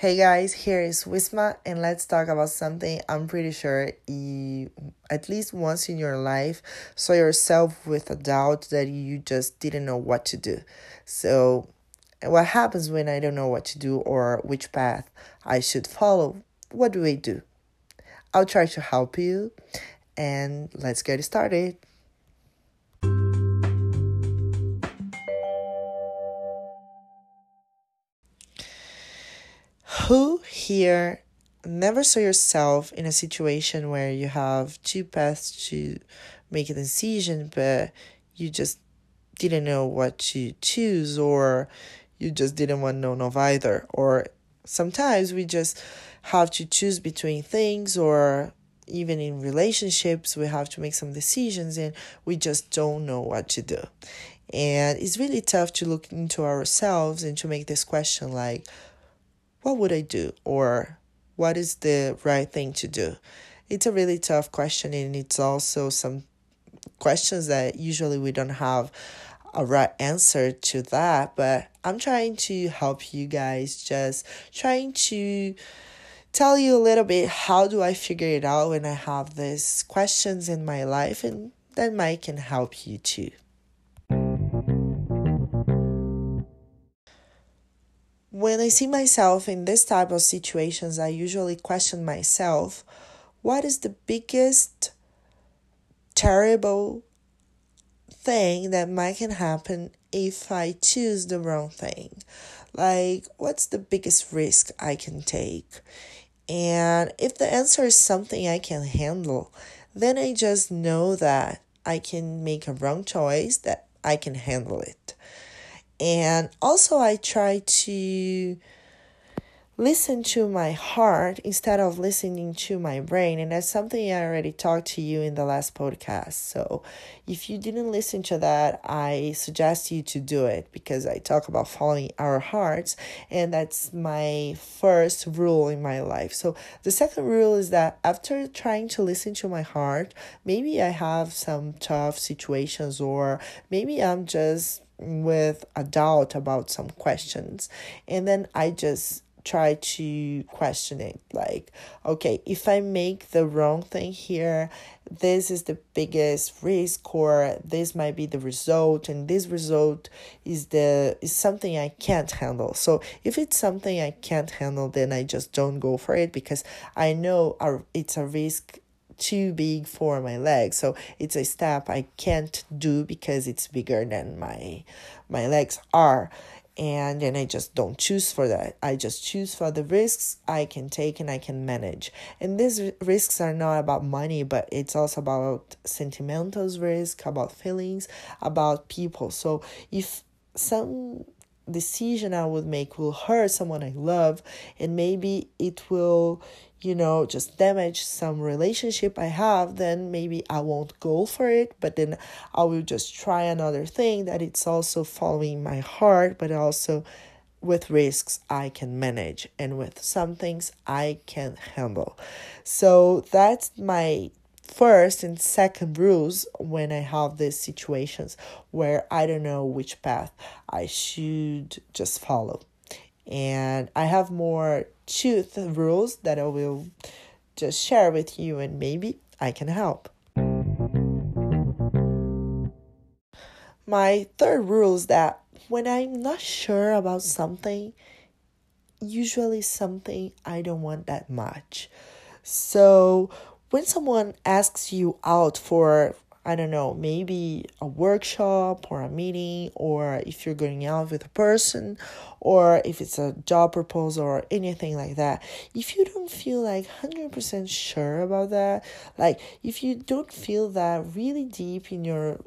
Hey guys, here is Wisma, and let's talk about something I'm pretty sure you, at least once in your life, saw yourself with a doubt that you just didn't know what to do. So, what happens when I don't know what to do or which path I should follow? What do I do? I'll try to help you, and let's get started. Who here never saw yourself in a situation where you have two paths to make a decision, but you just didn't know what to choose, or you just didn't want know of either? Or sometimes we just have to choose between things, or even in relationships, we have to make some decisions and we just don't know what to do. And it's really tough to look into ourselves and to make this question like, what would I do? Or what is the right thing to do? It's a really tough question, and it's also some questions that usually we don't have a right answer to that. But I'm trying to help you guys, just trying to tell you a little bit how do I figure it out when I have these questions in my life, and that might can help you too. When I see myself in this type of situations, I usually question myself what is the biggest terrible thing that might can happen if I choose the wrong thing? Like, what's the biggest risk I can take? And if the answer is something I can handle, then I just know that I can make a wrong choice, that I can handle it. And also, I try to listen to my heart instead of listening to my brain. And that's something I already talked to you in the last podcast. So if you didn't listen to that, I suggest you to do it because I talk about following our hearts. And that's my first rule in my life. So the second rule is that after trying to listen to my heart, maybe I have some tough situations or maybe I'm just with a doubt about some questions. And then I just try to question it like okay if i make the wrong thing here this is the biggest risk or this might be the result and this result is the is something i can't handle so if it's something i can't handle then i just don't go for it because i know it's a risk too big for my legs so it's a step i can't do because it's bigger than my my legs are and then I just don't choose for that. I just choose for the risks I can take and I can manage. And these risks are not about money, but it's also about sentimental risk, about feelings, about people. So if some decision I would make will hurt someone I love, and maybe it will, you know, just damage some relationship I have, then maybe I won't go for it, but then I will just try another thing that it's also following my heart, but also with risks I can manage and with some things I can handle. So that's my first and second rules when I have these situations where I don't know which path I should just follow. And I have more truth rules that I will just share with you, and maybe I can help. My third rule is that when I'm not sure about something, usually something I don't want that much. So when someone asks you out for I don't know, maybe a workshop or a meeting, or if you're going out with a person, or if it's a job proposal or anything like that. If you don't feel like 100% sure about that, like if you don't feel that really deep in your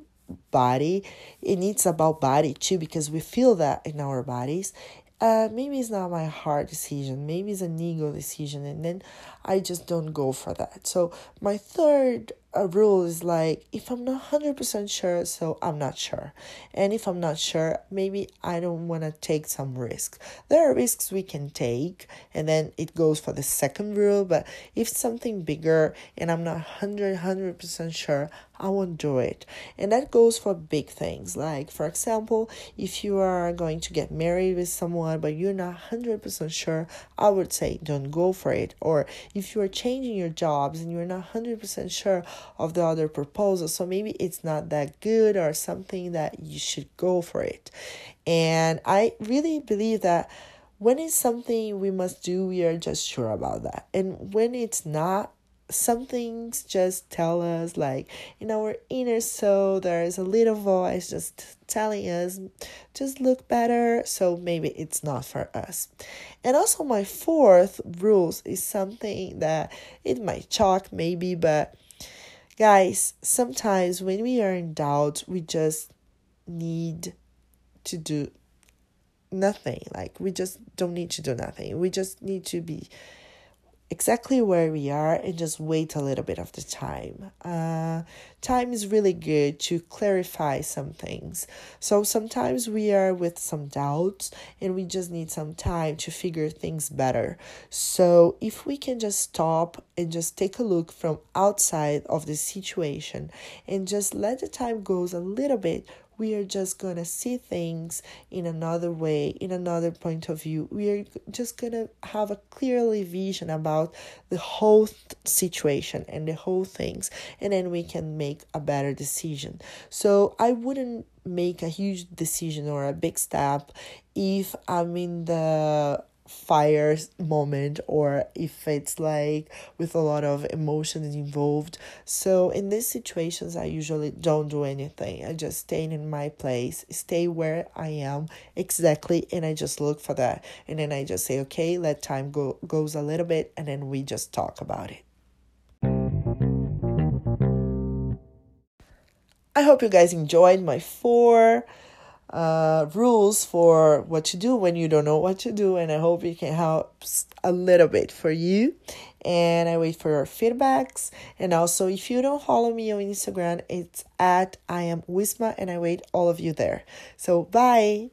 body, and it's about body too, because we feel that in our bodies, uh, maybe it's not my hard decision, maybe it's an ego decision, and then I just don't go for that. So, my third a rule is like if I'm not 100% sure, so I'm not sure. And if I'm not sure, maybe I don't want to take some risk. There are risks we can take, and then it goes for the second rule. But if something bigger and I'm not 100 100% sure, I won't do it. And that goes for big things. Like, for example, if you are going to get married with someone but you're not 100% sure, I would say don't go for it. Or if you are changing your jobs and you're not 100% sure of the other proposal, so maybe it's not that good or something that you should go for it. And I really believe that when it's something we must do, we are just sure about that. And when it's not, some things just tell us like in our inner soul there's a little voice just telling us just look better so maybe it's not for us and also my fourth rules is something that it might shock maybe but guys sometimes when we are in doubt we just need to do nothing like we just don't need to do nothing we just need to be exactly where we are and just wait a little bit of the time. Uh, time is really good to clarify some things. So sometimes we are with some doubts and we just need some time to figure things better. So if we can just stop and just take a look from outside of the situation and just let the time goes a little bit we are just going to see things in another way, in another point of view. We are just going to have a clearly vision about the whole th- situation and the whole things, and then we can make a better decision. So I wouldn't make a huge decision or a big step if I'm in the fire moment or if it's like with a lot of emotions involved. So in these situations I usually don't do anything. I just stay in my place, stay where I am exactly and I just look for that. And then I just say, okay, let time go goes a little bit and then we just talk about it. I hope you guys enjoyed my four uh, rules for what to do when you don't know what to do. And I hope it can help a little bit for you. And I wait for your feedbacks. And also, if you don't follow me on Instagram, it's at I am Wisma, and I wait all of you there. So, bye.